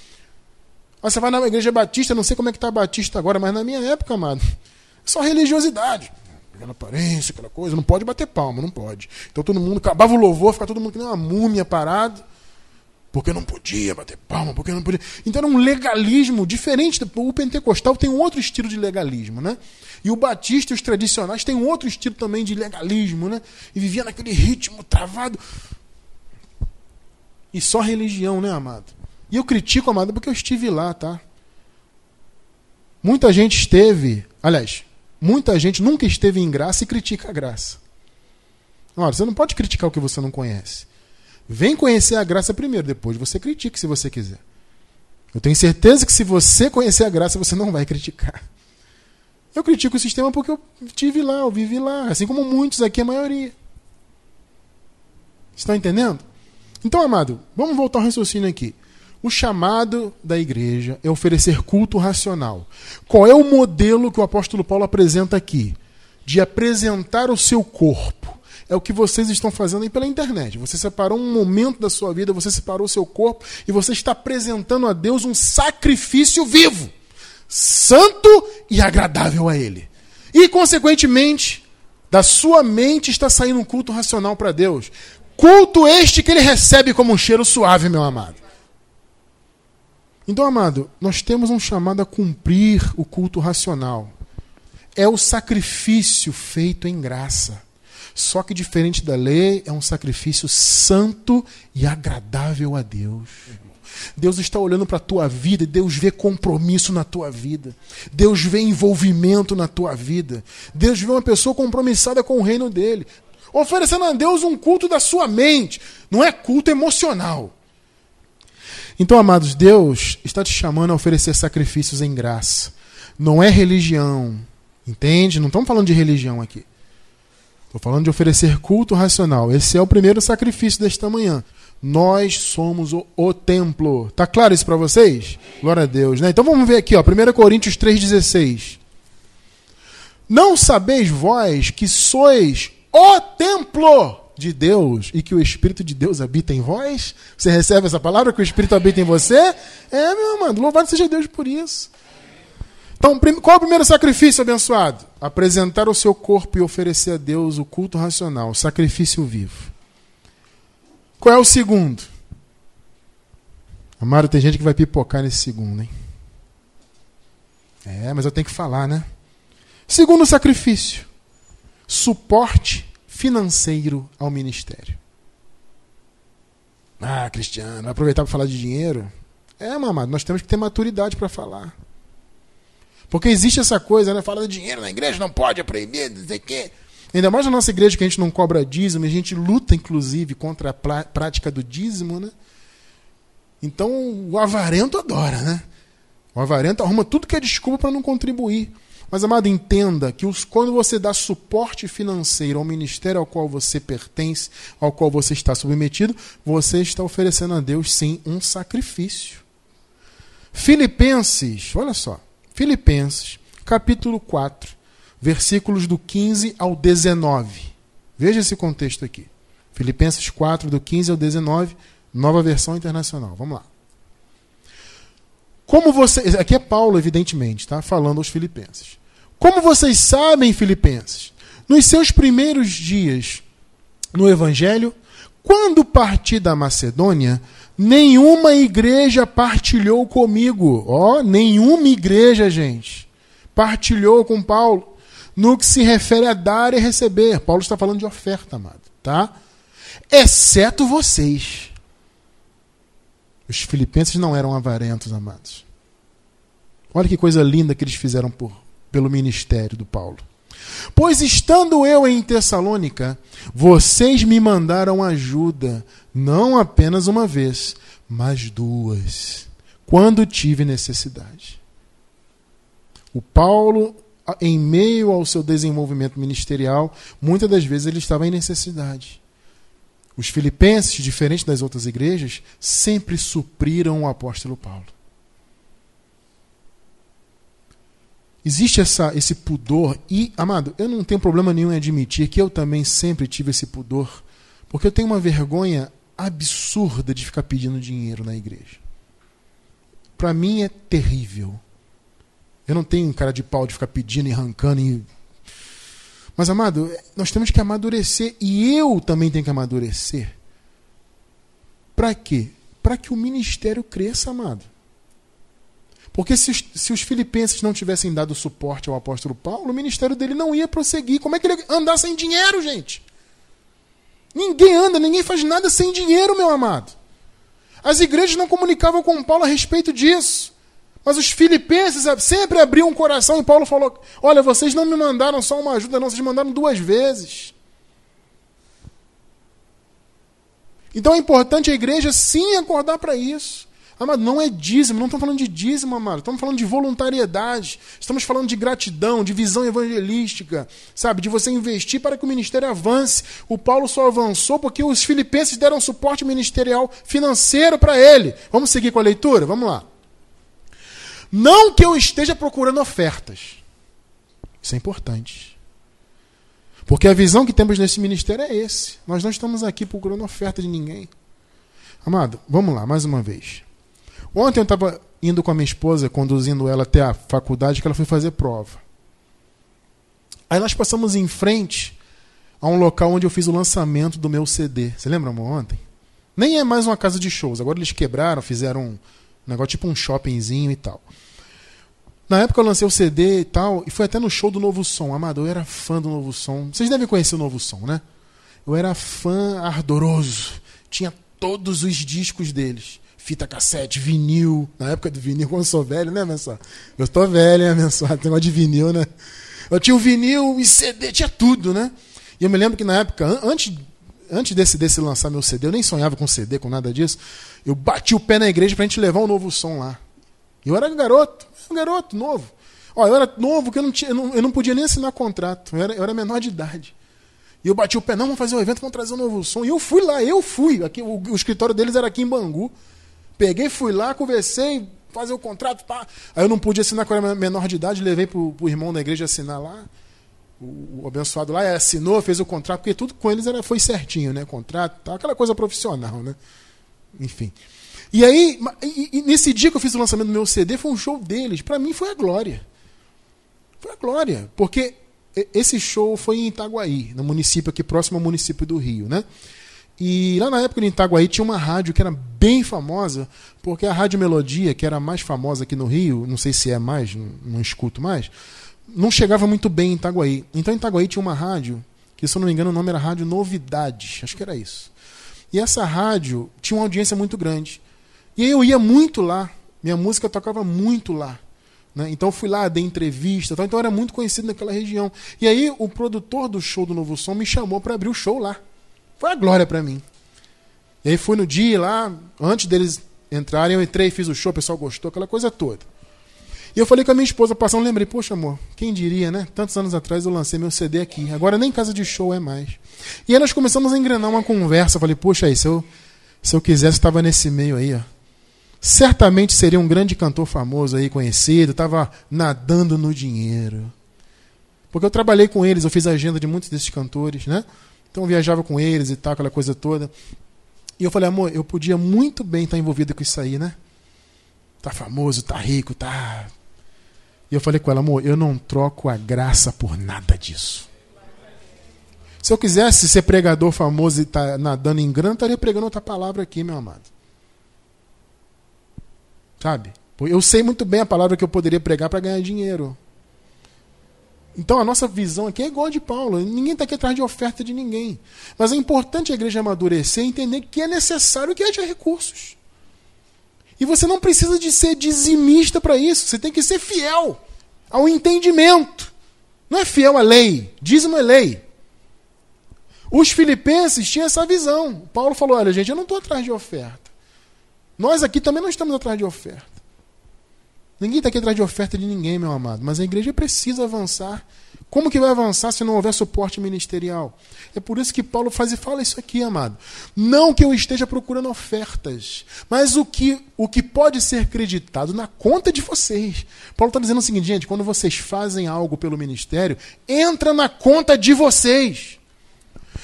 Aí você vai na igreja batista, não sei como é que está batista agora, mas na minha época, amado, é só religiosidade. Aquela aparência, aquela coisa, não pode bater palma, não pode. Então todo mundo, acabava o louvor, ficava todo mundo que nem uma múmia parado porque não podia bater palma, porque não podia. Então era um legalismo diferente. O pentecostal tem um outro estilo de legalismo, né? E o batista os tradicionais têm um outro estilo também de legalismo, né? E vivia naquele ritmo travado. E só religião, né, amado? E eu critico, amado, porque eu estive lá, tá? Muita gente esteve, aliás, muita gente nunca esteve em graça e critica a graça. Ora, você não pode criticar o que você não conhece. Vem conhecer a graça primeiro, depois você critique se você quiser. Eu tenho certeza que se você conhecer a graça, você não vai criticar. Eu critico o sistema porque eu tive lá, eu vivi lá, assim como muitos aqui, a maioria. Estão entendendo? Então, amado, vamos voltar ao raciocínio aqui. O chamado da igreja é oferecer culto racional. Qual é o modelo que o apóstolo Paulo apresenta aqui? De apresentar o seu corpo é o que vocês estão fazendo aí pela internet. Você separou um momento da sua vida, você separou o seu corpo e você está apresentando a Deus um sacrifício vivo, santo e agradável a Ele. E, consequentemente, da sua mente está saindo um culto racional para Deus. Culto este que ele recebe como um cheiro suave, meu amado. Então, amado, nós temos um chamado a cumprir o culto racional. É o sacrifício feito em graça. Só que diferente da lei, é um sacrifício santo e agradável a Deus. Deus está olhando para a tua vida e Deus vê compromisso na tua vida. Deus vê envolvimento na tua vida. Deus vê uma pessoa compromissada com o reino dele. Oferecendo a Deus um culto da sua mente. Não é culto emocional. Então, amados, Deus está te chamando a oferecer sacrifícios em graça. Não é religião. Entende? Não estamos falando de religião aqui. Estou falando de oferecer culto racional. Esse é o primeiro sacrifício desta manhã. Nós somos o, o templo. Tá claro isso para vocês? Glória a Deus, né? Então vamos ver aqui, ó, 1 Coríntios 3:16. Não sabeis vós que sois o templo de Deus e que o Espírito de Deus habita em vós? Você recebe essa palavra que o Espírito habita em você? É, meu amado, louvado seja Deus por isso. Então, qual é o primeiro sacrifício abençoado? Apresentar o seu corpo e oferecer a Deus o culto racional, o sacrifício vivo. Qual é o segundo? Amado, tem gente que vai pipocar nesse segundo, hein? É, mas eu tenho que falar, né? Segundo sacrifício: suporte financeiro ao ministério. Ah, Cristiano, aproveitar para falar de dinheiro? É, mamado, nós temos que ter maturidade para falar. Porque existe essa coisa, né? Fala de dinheiro na igreja, não pode, é proibido, não sei o quê. Ainda mais na nossa igreja que a gente não cobra dízimo, a gente luta, inclusive, contra a prática do dízimo, né? Então o avarento adora, né? O avarento arruma tudo que é desculpa para não contribuir. Mas, amado, entenda que os, quando você dá suporte financeiro ao ministério ao qual você pertence, ao qual você está submetido, você está oferecendo a Deus, sim, um sacrifício. Filipenses, olha só. Filipenses, capítulo 4, versículos do 15 ao 19. Veja esse contexto aqui. Filipenses 4, do 15 ao 19, nova versão internacional. Vamos lá. Como vocês. Aqui é Paulo, evidentemente, tá? falando aos Filipenses. Como vocês sabem, Filipenses, nos seus primeiros dias no Evangelho, quando parti da Macedônia, Nenhuma igreja partilhou comigo. Ó, oh, nenhuma igreja, gente, partilhou com Paulo. no que se refere a dar e receber. Paulo está falando de oferta, amado, tá? Exceto vocês. Os filipenses não eram avarentos, amados. Olha que coisa linda que eles fizeram por, pelo ministério do Paulo. Pois estando eu em Tessalônica, vocês me mandaram ajuda, não apenas uma vez, mas duas, quando tive necessidade. O Paulo, em meio ao seu desenvolvimento ministerial, muitas das vezes ele estava em necessidade. Os filipenses, diferente das outras igrejas, sempre supriram o apóstolo Paulo. Existe essa, esse pudor, e, amado, eu não tenho problema nenhum em admitir que eu também sempre tive esse pudor, porque eu tenho uma vergonha absurda de ficar pedindo dinheiro na igreja. Para mim é terrível. Eu não tenho cara de pau de ficar pedindo e arrancando. E... Mas, amado, nós temos que amadurecer, e eu também tenho que amadurecer. Para quê? Para que o ministério cresça, amado. Porque se os, se os, filipenses não tivessem dado suporte ao apóstolo Paulo, o ministério dele não ia prosseguir. Como é que ele ia andar sem dinheiro, gente? Ninguém anda, ninguém faz nada sem dinheiro, meu amado. As igrejas não comunicavam com Paulo a respeito disso. Mas os filipenses sempre abriam o coração e Paulo falou: Olha, vocês não me mandaram só uma ajuda, não, vocês mandaram duas vezes. Então é importante a igreja sim acordar para isso. Amado, não é dízimo, não estamos falando de dízimo, amado. Estamos falando de voluntariedade. Estamos falando de gratidão, de visão evangelística, sabe? De você investir para que o ministério avance. O Paulo só avançou porque os filipenses deram suporte ministerial financeiro para ele. Vamos seguir com a leitura? Vamos lá. Não que eu esteja procurando ofertas. Isso é importante. Porque a visão que temos nesse ministério é esse. Nós não estamos aqui procurando oferta de ninguém. Amado, vamos lá, mais uma vez. Ontem eu estava indo com a minha esposa, conduzindo ela até a faculdade, que ela foi fazer prova. Aí nós passamos em frente a um local onde eu fiz o lançamento do meu CD. Você lembra, amor, ontem? Nem é mais uma casa de shows. Agora eles quebraram, fizeram um negócio tipo um shoppingzinho e tal. Na época eu lancei o CD e tal, e foi até no show do Novo Som. Amador, eu era fã do Novo Som. Vocês devem conhecer o Novo Som, né? Eu era fã ardoroso. Tinha todos os discos deles fita cassete, vinil. Na época do vinil, quando eu sou velho, né, Mensal? Eu tô velho, né, Mensal? Tem negócio de vinil, né? Eu tinha o vinil e CD, tinha tudo, né? E eu me lembro que na época, antes, antes desse, desse lançar meu CD, eu nem sonhava com CD, com nada disso. Eu bati o pé na igreja pra gente levar um novo som lá. Eu era garoto, um garoto novo. Ó, eu era novo, que eu não, tinha, eu não, eu não podia nem assinar contrato. Eu era, eu era menor de idade. E eu bati o pé, não, vamos fazer um evento, vamos trazer um novo som. E eu fui lá, eu fui. Aqui, o, o escritório deles era aqui em Bangu. Peguei, fui lá, conversei, fazer o contrato, pá. Aí eu não pude assinar quando era menor de idade, levei pro, pro irmão da igreja assinar lá. O, o abençoado lá assinou, fez o contrato, porque tudo com eles era, foi certinho, né? Contrato, tá, aquela coisa profissional, né? Enfim. E aí, e, e nesse dia que eu fiz o lançamento do meu CD, foi um show deles. Para mim foi a glória. Foi a glória. Porque esse show foi em Itaguaí, no município aqui próximo ao município do Rio, né? E lá na época em Itaguaí tinha uma rádio que era bem famosa, porque a Rádio Melodia, que era a mais famosa aqui no Rio, não sei se é mais, não, escuto mais, não chegava muito bem em Itaguaí. Então em Itaguaí tinha uma rádio, que se eu não me engano o nome era Rádio Novidades, acho que era isso. E essa rádio tinha uma audiência muito grande. E eu ia muito lá, minha música tocava muito lá. Né? Então fui lá, dei entrevista, então eu era muito conhecido naquela região. E aí o produtor do show do Novo Som me chamou para abrir o show lá. Foi a glória para mim. E aí fui no dia lá, antes deles entrarem, eu entrei, fiz o show, o pessoal gostou, aquela coisa toda. E eu falei com a minha esposa, passando, lembrei, poxa amor, quem diria, né? Tantos anos atrás eu lancei meu CD aqui, agora nem casa de show é mais. E aí nós começamos a engrenar uma conversa, falei, poxa aí, se eu, se eu quisesse, estava nesse meio aí, ó. Certamente seria um grande cantor famoso aí, conhecido, estava nadando no dinheiro. Porque eu trabalhei com eles, eu fiz a agenda de muitos desses cantores, né? Então eu viajava com eles e tal, aquela coisa toda. E eu falei, amor, eu podia muito bem estar envolvido com isso aí, né? Tá famoso, tá rico, tá. E eu falei com ela, amor, eu não troco a graça por nada disso. Se eu quisesse ser pregador famoso e estar tá nadando em grana, estaria pregando outra palavra aqui, meu amado. Sabe? Eu sei muito bem a palavra que eu poderia pregar para ganhar dinheiro. Então a nossa visão aqui é igual a de Paulo. Ninguém está aqui atrás de oferta de ninguém. Mas é importante a igreja amadurecer e entender que é necessário que haja recursos. E você não precisa de ser dizimista para isso. Você tem que ser fiel ao entendimento. Não é fiel à lei. Dízimo é lei. Os filipenses tinham essa visão. Paulo falou: olha, gente, eu não estou atrás de oferta. Nós aqui também não estamos atrás de oferta. Ninguém está aqui atrás de oferta de ninguém, meu amado. Mas a igreja precisa avançar. Como que vai avançar se não houver suporte ministerial? É por isso que Paulo faz e fala isso aqui, amado. Não que eu esteja procurando ofertas, mas o que, o que pode ser creditado na conta de vocês. Paulo está dizendo o seguinte, gente, quando vocês fazem algo pelo ministério, entra na conta de vocês.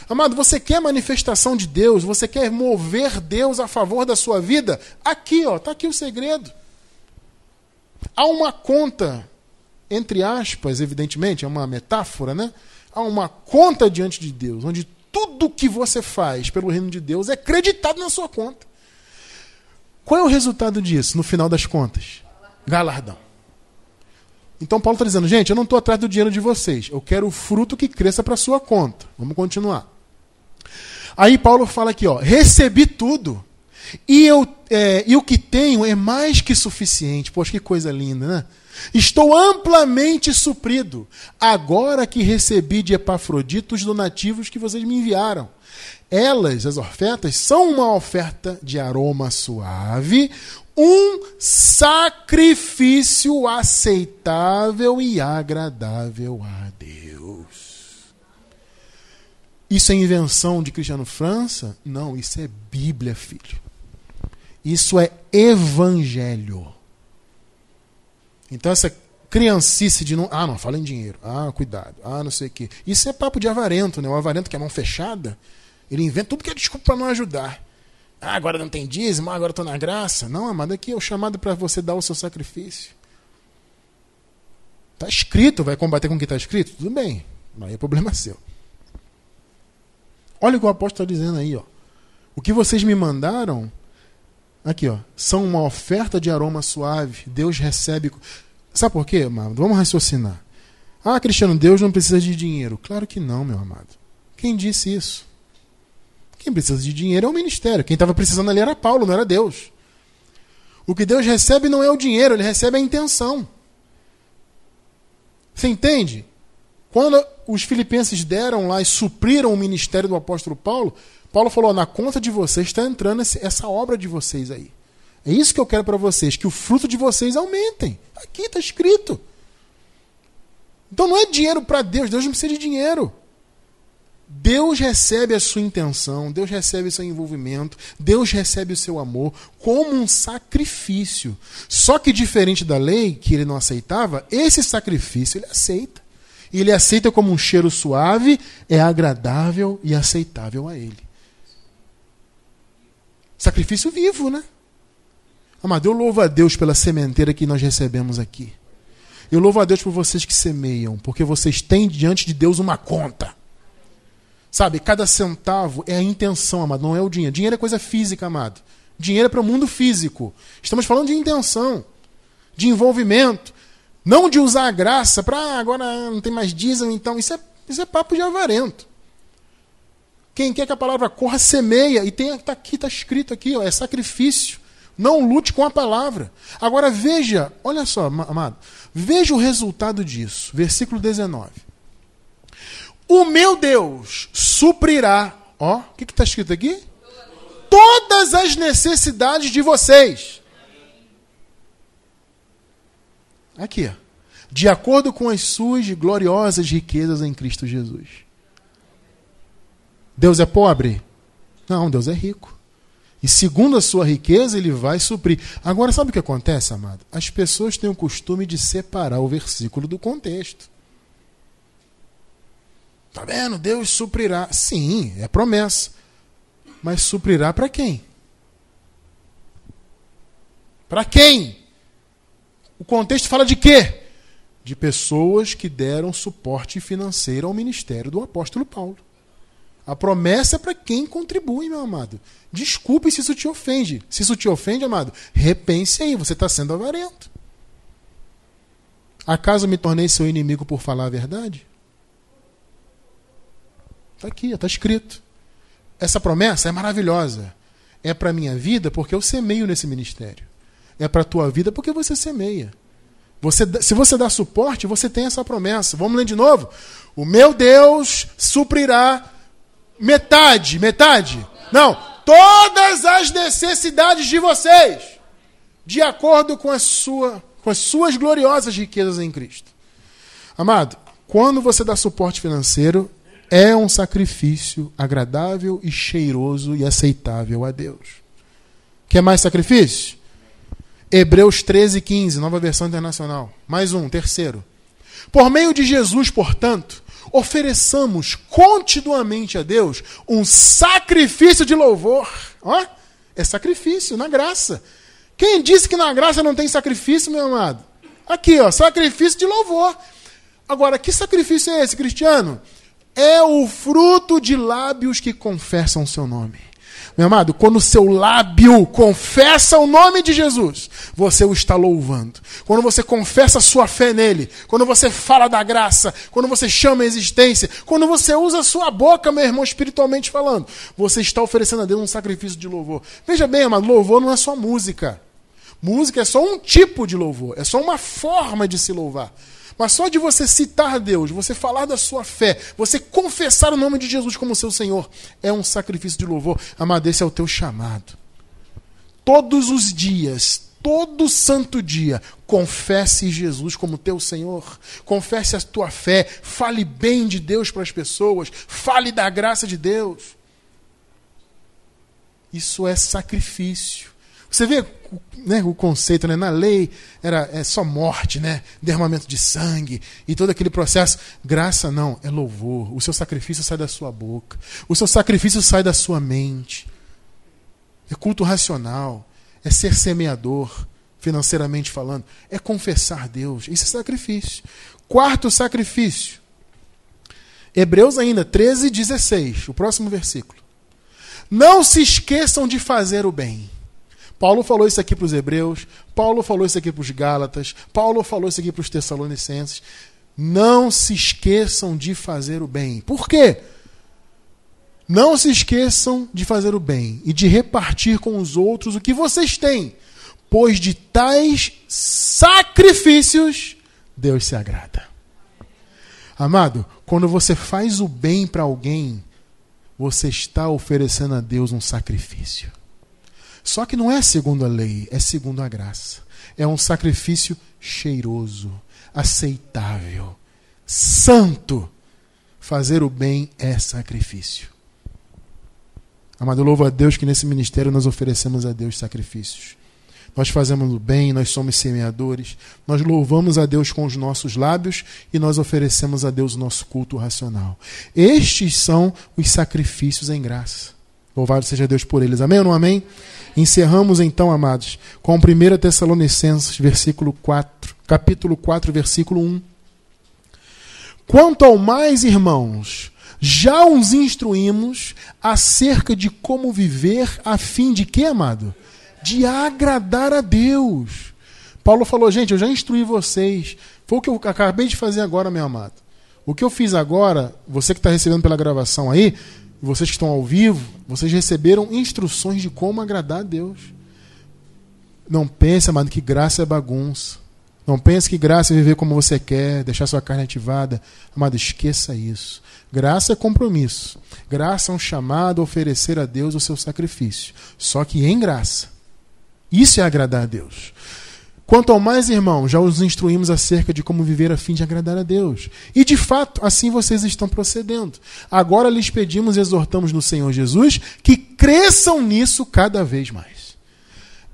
Amado, você quer manifestação de Deus, você quer mover Deus a favor da sua vida? Aqui, ó, está aqui o segredo. Há uma conta, entre aspas, evidentemente, é uma metáfora, né? Há uma conta diante de Deus, onde tudo que você faz pelo reino de Deus é creditado na sua conta. Qual é o resultado disso, no final das contas? Galardão. Então Paulo está dizendo, gente, eu não estou atrás do dinheiro de vocês, eu quero o fruto que cresça para sua conta. Vamos continuar. Aí Paulo fala aqui, ó, recebi tudo e, eu, é, e o que tenho é mais que suficiente. Poxa, que coisa linda, né? Estou amplamente suprido, agora que recebi de Epafrodito os donativos que vocês me enviaram. Elas, as ofertas, são uma oferta de aroma suave, um sacrifício aceitável e agradável a Deus. Isso é invenção de Cristiano França? Não, isso é Bíblia, filho. Isso é evangelho. Então essa criancice de não. Ah, não, fala em dinheiro. Ah, cuidado. Ah, não sei o quê. Isso é papo de avarento, né? O avarento que é mão fechada, ele inventa tudo que é desculpa para não ajudar. Ah, agora não tem dízimo, ah, agora estou na graça. Não, amado, aqui é o chamado para você dar o seu sacrifício. Está escrito, vai combater com o que está escrito? Tudo bem, aí é problema seu. Olha o que o apóstolo está dizendo aí, ó. O que vocês me mandaram Aqui, ó. São uma oferta de aroma suave. Deus recebe. Sabe por quê, amado? Vamos raciocinar. Ah, Cristiano, Deus não precisa de dinheiro. Claro que não, meu amado. Quem disse isso? Quem precisa de dinheiro é o ministério. Quem estava precisando ali era Paulo, não era Deus. O que Deus recebe não é o dinheiro, ele recebe a intenção. Você entende? Quando os filipenses deram lá e supriram o ministério do apóstolo Paulo, Paulo falou: na conta de vocês está entrando essa obra de vocês aí. É isso que eu quero para vocês, que o fruto de vocês aumentem. Aqui está escrito. Então não é dinheiro para Deus, Deus não precisa de dinheiro. Deus recebe a sua intenção, Deus recebe o seu envolvimento, Deus recebe o seu amor como um sacrifício. Só que diferente da lei, que ele não aceitava, esse sacrifício ele aceita. E ele aceita como um cheiro suave, é agradável e aceitável a ele. Sacrifício vivo, né? Amado, eu louvo a Deus pela sementeira que nós recebemos aqui. Eu louvo a Deus por vocês que semeiam, porque vocês têm diante de Deus uma conta. Sabe, cada centavo é a intenção, amado, não é o dinheiro. Dinheiro é coisa física, amado. Dinheiro é para o mundo físico. Estamos falando de intenção, de envolvimento. Não de usar a graça para ah, agora não tem mais dízimo, então. Isso é, isso é papo de avarento. Quem quer que a palavra corra, semeia. E tem tá aqui, está escrito aqui, ó, é sacrifício. Não lute com a palavra. Agora veja, olha só, amado. Veja o resultado disso. Versículo 19. O meu Deus suprirá. Ó, o que está escrito aqui? Todas as necessidades de vocês. Aqui, de acordo com as suas gloriosas riquezas em Cristo Jesus. Deus é pobre? Não, Deus é rico. E segundo a sua riqueza, ele vai suprir. Agora, sabe o que acontece, amado? As pessoas têm o costume de separar o versículo do contexto. Tá vendo? Deus suprirá. Sim, é promessa. Mas suprirá para quem? Para quem? O contexto fala de quê? De pessoas que deram suporte financeiro ao ministério do apóstolo Paulo. A promessa é para quem contribui, meu amado. Desculpe se isso te ofende. Se isso te ofende, amado, repense aí, você está sendo avarento. Acaso me tornei seu inimigo por falar a verdade? Está aqui, está escrito. Essa promessa é maravilhosa. É para a minha vida porque eu semeio nesse ministério. É para a tua vida porque você semeia. Você, se você dá suporte, você tem essa promessa. Vamos ler de novo? O meu Deus suprirá metade, metade? Não, todas as necessidades de vocês, de acordo com a sua com as suas gloriosas riquezas em Cristo. Amado, quando você dá suporte financeiro, é um sacrifício agradável e cheiroso e aceitável a Deus. Quer mais sacrifício? Hebreus 13, 15, nova versão internacional. Mais um, terceiro. Por meio de Jesus, portanto, ofereçamos continuamente a Deus um sacrifício de louvor. Ó, é sacrifício na graça. Quem disse que na graça não tem sacrifício, meu amado? Aqui, ó, sacrifício de louvor. Agora, que sacrifício é esse, cristiano? É o fruto de lábios que confessam o seu nome. Meu amado, quando o seu lábio confessa o nome de Jesus, você o está louvando. Quando você confessa sua fé nele, quando você fala da graça, quando você chama a existência, quando você usa a sua boca, meu irmão, espiritualmente falando, você está oferecendo a Deus um sacrifício de louvor. Veja bem, amado, louvor não é só música. Música é só um tipo de louvor, é só uma forma de se louvar. Mas só de você citar Deus, você falar da sua fé, você confessar o nome de Jesus como seu Senhor, é um sacrifício de louvor. Amado, esse é o teu chamado. Todos os dias, todo santo dia, confesse Jesus como teu Senhor, confesse a tua fé, fale bem de Deus para as pessoas, fale da graça de Deus. Isso é sacrifício. Você vê né, o conceito, né? na lei era é só morte, né? derramamento de sangue e todo aquele processo. Graça não, é louvor. O seu sacrifício sai da sua boca, o seu sacrifício sai da sua mente. É culto racional, é ser semeador, financeiramente falando, é confessar Deus. Isso é sacrifício. Quarto sacrifício. Hebreus ainda 13, 16, o próximo versículo. Não se esqueçam de fazer o bem Paulo falou isso aqui para os hebreus, Paulo falou isso aqui para os gálatas, Paulo falou isso aqui para os tessalonicenses. Não se esqueçam de fazer o bem. Por quê? Não se esqueçam de fazer o bem e de repartir com os outros o que vocês têm, pois de tais sacrifícios Deus se agrada. Amado, quando você faz o bem para alguém, você está oferecendo a Deus um sacrifício. Só que não é segundo a lei, é segundo a graça. É um sacrifício cheiroso, aceitável, santo. Fazer o bem é sacrifício. Amado, louvo a Deus que nesse ministério nós oferecemos a Deus sacrifícios. Nós fazemos o bem, nós somos semeadores, nós louvamos a Deus com os nossos lábios e nós oferecemos a Deus o nosso culto racional. Estes são os sacrifícios em graça. Louvado seja Deus por eles. Amém ou não amém? Encerramos então, amados, com 1 Tessalonicenses, versículo 4, capítulo 4, versículo 1. Quanto ao mais, irmãos, já os instruímos acerca de como viver a fim de quê, amado? De agradar a Deus. Paulo falou, gente, eu já instruí vocês. Foi o que eu acabei de fazer agora, meu amado. O que eu fiz agora, você que está recebendo pela gravação aí, vocês que estão ao vivo, vocês receberam instruções de como agradar a Deus. Não pense, amado, que graça é bagunça. Não pense que graça é viver como você quer, deixar sua carne ativada. Amado, esqueça isso. Graça é compromisso. Graça é um chamado a oferecer a Deus o seu sacrifício. Só que em graça. Isso é agradar a Deus. Quanto ao mais, irmão, já os instruímos acerca de como viver a fim de agradar a Deus. E de fato, assim vocês estão procedendo. Agora lhes pedimos e exortamos no Senhor Jesus que cresçam nisso cada vez mais.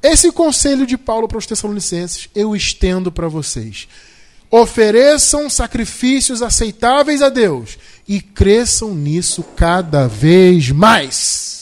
Esse conselho de Paulo para os Tessalonicenses eu estendo para vocês. Ofereçam sacrifícios aceitáveis a Deus e cresçam nisso cada vez mais.